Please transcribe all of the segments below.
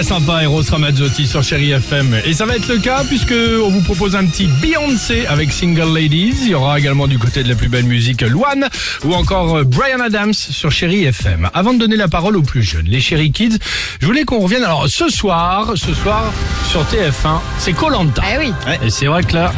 très sympa, Eros Ramazzotti sur Chéri FM. Et ça va être le cas puisque on vous propose un petit Beyoncé avec Single Ladies. Il y aura également du côté de la plus belle musique Luan ou encore euh, Brian Adams sur Chéri FM. Avant de donner la parole aux plus jeunes, les Chéri Kids, je voulais qu'on revienne. Alors ce soir, ce soir sur TF1, c'est Colanta. Eh oui. Et c'est vrai que là,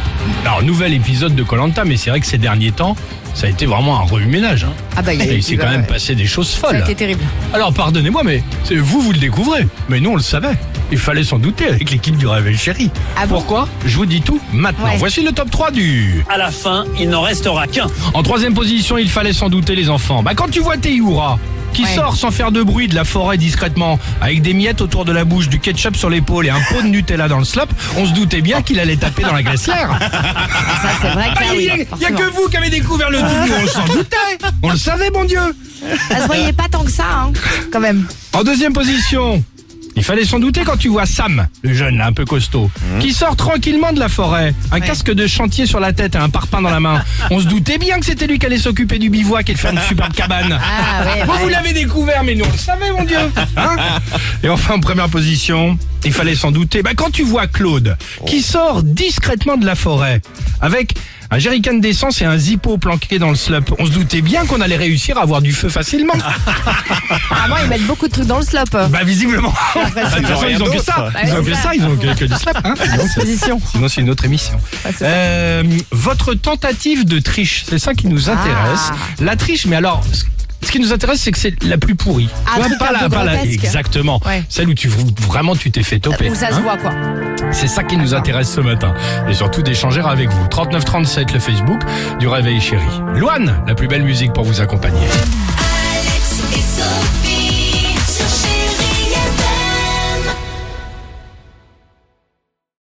alors nouvel épisode de Colanta, mais c'est vrai que ces derniers temps, ça a été vraiment un remue-ménage. Hein. Ah bah, il y a- Et il s'est quand même ouais. passé des choses folles. été terrible. Alors pardonnez-moi, mais c'est vous, vous le découvrez. Mais nous, on le savait. Il fallait s'en douter avec l'équipe du Réveil Chéri. Ah bon Pourquoi Je vous dis tout maintenant. Ouais. Voici le top 3 du... À la fin, il n'en restera qu'un. En troisième position, il fallait s'en douter les enfants. Bah quand tu vois Teyura qui Ouais. sort sans faire de bruit de la forêt discrètement, avec des miettes autour de la bouche, du ketchup sur l'épaule et un pot de Nutella dans le slop, on se doutait bien qu'il allait taper dans la glacière. Ça, c'est vrai que Ah, Il oui. y, a- que vous qui avez découvert le truc, nous, on s'en doutait. On le savait, mon Dieu. Ça se voyait pas tant que ça, hein, quand même. En deuxième position, il fallait s'en douter quand tu vois Sam, le jeune là, un peu costaud, qui sort tranquillement de la forêt, un casque de chantier sur la tête et un parpaing dans la main. On se doutait bien que c'était lui qui allait s'occuper du bivouac et de faire une superbe cabane. Ah ouais, Vous, ouais. vous l'avez découvert, mais nous on le savait, mon Dieu. Hein et enfin, en première position, il fallait s'en douter. Bah, quand tu vois Claude, qui sort discrètement de la forêt, avec un jerrycan d'essence et un zippo planqué dans le slop, on se doutait bien qu'on allait réussir à avoir du feu facilement. Apparemment, ils mettent beaucoup de trucs dans le slop. Bah visiblement. De toute façon, ils ont que ça. Bah, Ils ont que ça. ils ont que, que du slap. Hein. Sinon, c'est- Position. Sinon, c'est une autre émission. Euh, votre tentative de triche, c'est ça qui nous intéresse. Ah. La triche, mais alors, ce- qui nous intéresse, c'est que c'est la plus pourrie. Ah, pas la, pas la- exactement. Ouais. Celle où tu vraiment tu t'es fait toper. Où ça se hein. voit, quoi. C'est ça qui nous intéresse ce matin. Et surtout d'échanger avec vous. 3937 le Facebook du Réveil Chéri. Loane, la plus belle musique pour vous accompagner.